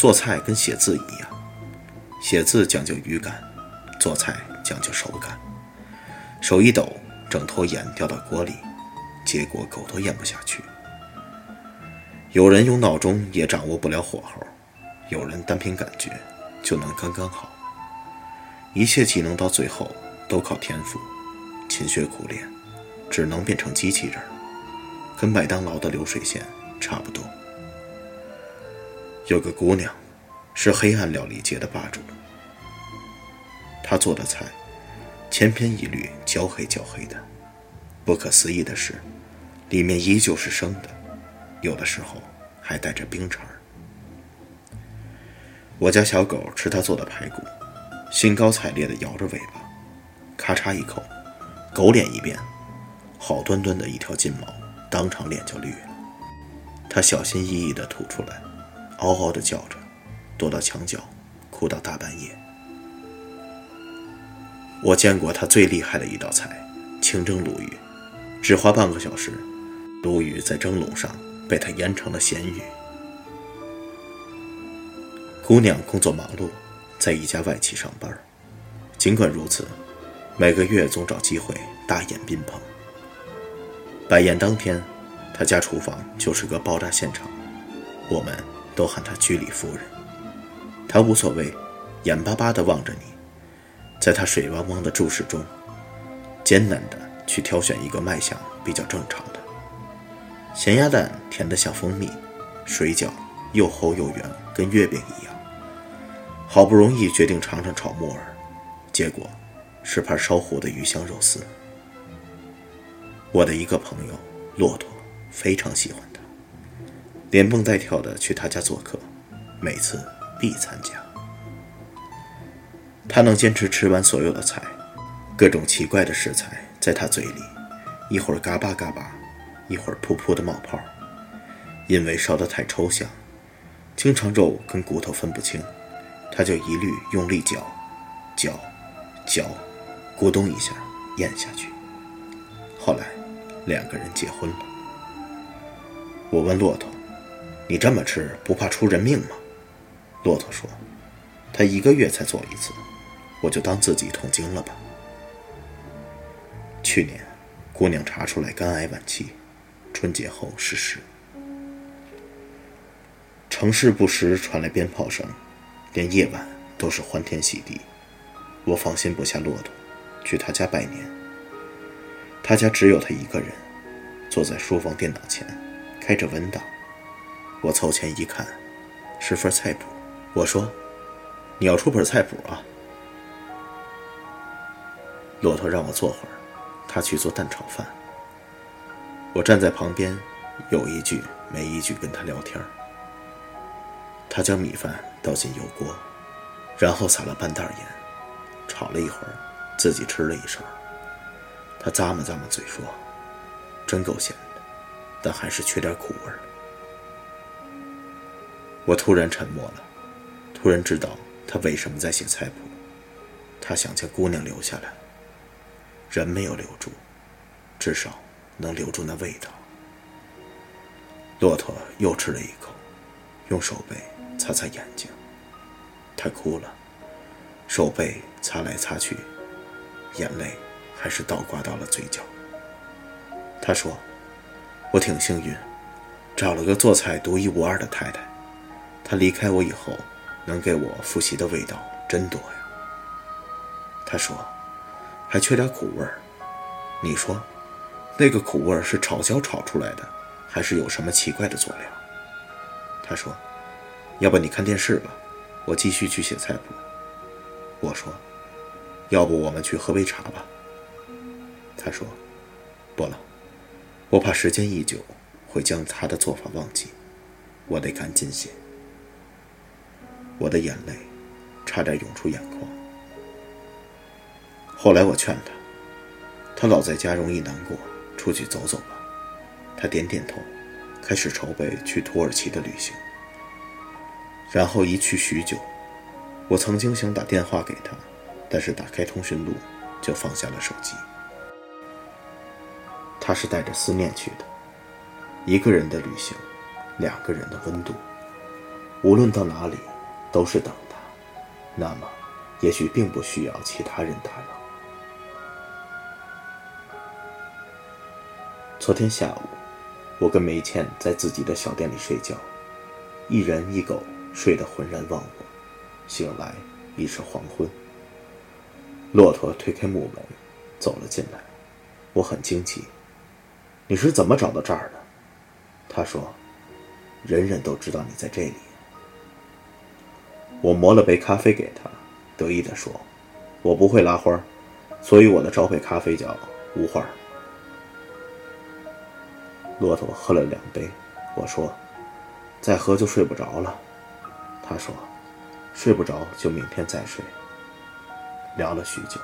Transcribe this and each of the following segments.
做菜跟写字一样，写字讲究语感，做菜讲究手感。手一抖，整坨盐掉到锅里，结果狗都咽不下去。有人用闹钟也掌握不了火候，有人单凭感觉就能刚刚好。一切技能到最后都靠天赋，勤学苦练，只能变成机器人，跟麦当劳的流水线差不多。有个姑娘，是黑暗料理界的霸主。她做的菜，千篇一律，焦黑焦黑的。不可思议的是，里面依旧是生的，有的时候还带着冰碴儿。我家小狗吃她做的排骨。兴高采烈地摇着尾巴，咔嚓一口，狗脸一变，好端端的一条金毛，当场脸就绿了。它小心翼翼地吐出来，嗷嗷地叫着，躲到墙角，哭到大半夜。我见过他最厉害的一道菜——清蒸鲈鱼，只花半个小时，鲈鱼在蒸笼上被他腌成了咸鱼。姑娘工作忙碌。在一家外企上班，尽管如此，每个月总找机会大宴宾朋。摆宴当天，他家厨房就是个爆炸现场，我们都喊他居里夫人。他无所谓，眼巴巴地望着你，在他水汪汪的注视中，艰难地去挑选一个卖相比较正常的。咸鸭蛋甜得像蜂蜜，水饺又厚又圆，跟月饼一样。好不容易决定尝尝炒木耳，结果是盘烧糊的鱼香肉丝。我的一个朋友骆驼非常喜欢，连蹦带跳的去他家做客，每次必参加。他能坚持吃完所有的菜，各种奇怪的食材在他嘴里，一会儿嘎巴嘎巴，一会儿噗噗的冒泡，因为烧得太抽象，经常肉跟骨头分不清。他就一律用力嚼，嚼，嚼，咕咚一下咽下去。后来，两个人结婚了。我问骆驼：“你这么吃不怕出人命吗？”骆驼说：“他一个月才做一次，我就当自己痛经了吧。”去年，姑娘查出来肝癌晚期，春节后逝世。城市不时传来鞭炮声。连夜晚都是欢天喜地，我放心不下骆驼，去他家拜年。他家只有他一个人，坐在书房电脑前，开着文档。我凑前一看，是份菜谱。我说：“你要出本菜谱啊？”骆驼让我坐会儿，他去做蛋炒饭。我站在旁边，有一句没一句跟他聊天。他将米饭倒进油锅，然后撒了半袋盐，炒了一会儿，自己吃了一勺。他咂摸咂摸嘴说：“真够咸的，但还是缺点苦味儿。”我突然沉默了，突然知道他为什么在写菜谱。他想将姑娘留下来，人没有留住，至少能留住那味道。骆驼又吃了一口，用手背。擦擦眼睛，他哭了，手背擦来擦去，眼泪还是倒挂到了嘴角。他说：“我挺幸运，找了个做菜独一无二的太太。他离开我以后，能给我复习的味道真多呀。”他说：“还缺点苦味儿。你说，那个苦味儿是炒焦炒出来的，还是有什么奇怪的佐料？”他说。要不你看电视吧，我继续去写菜谱。我说，要不我们去喝杯茶吧。他说，不了，我怕时间一久会将他的做法忘记，我得赶紧写。我的眼泪差点涌出眼眶。后来我劝他，他老在家容易难过，出去走走吧。他点点头，开始筹备去土耳其的旅行。然后一去许久，我曾经想打电话给他，但是打开通讯录就放下了手机。他是带着思念去的，一个人的旅行，两个人的温度，无论到哪里都是等他，那么也许并不需要其他人打扰。昨天下午，我跟梅倩在自己的小店里睡觉，一人一狗睡得浑然忘我，醒来已是黄昏。骆驼推开木门，走了进来，我很惊奇：“你是怎么找到这儿的？”他说：“人人都知道你在这里。”我磨了杯咖啡给他，得意地说：“我不会拉花，所以我的招牌咖啡叫无花。”骆驼喝了两杯，我说：“再喝就睡不着了。”他说：“睡不着就明天再睡。”聊了许久，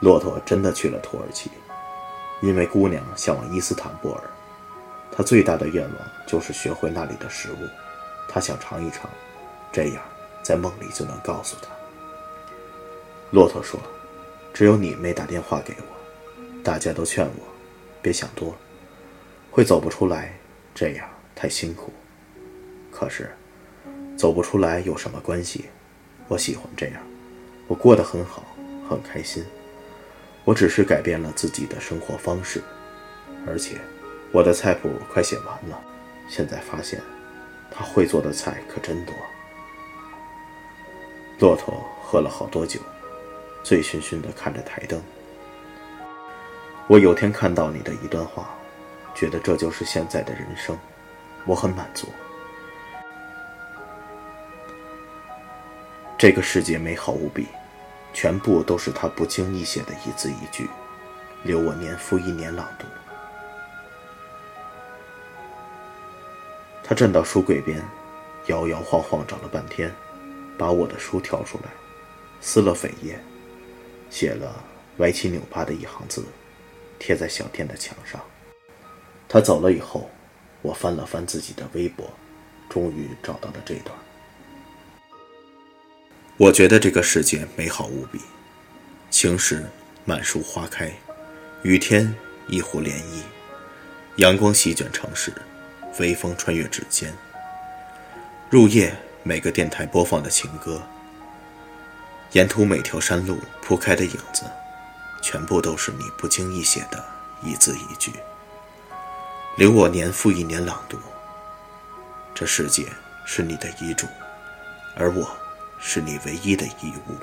骆驼真的去了土耳其，因为姑娘向往伊斯坦布尔，他最大的愿望就是学会那里的食物，他想尝一尝，这样在梦里就能告诉他。骆驼说：“只有你没打电话给我，大家都劝我别想多。”会走不出来，这样太辛苦。可是，走不出来有什么关系？我喜欢这样，我过得很好，很开心。我只是改变了自己的生活方式，而且我的菜谱快写完了。现在发现，他会做的菜可真多。骆驼喝了好多酒，醉醺醺地看着台灯。我有天看到你的一段话。觉得这就是现在的人生，我很满足。这个世界美好无比，全部都是他不经意写的一字一句，留我年复一年朗读。他站到书柜边，摇摇晃晃找了半天，把我的书挑出来，撕了扉页，写了歪七扭八的一行字，贴在小店的墙上。他走了以后，我翻了翻自己的微博，终于找到了这段。我觉得这个世界美好无比，晴时满树花开，雨天一湖涟漪，阳光席卷城市，微风穿越指尖。入夜，每个电台播放的情歌，沿途每条山路铺开的影子，全部都是你不经意写的一字一句。留我年复一年朗读。这世界是你的遗嘱，而我是你唯一的遗物。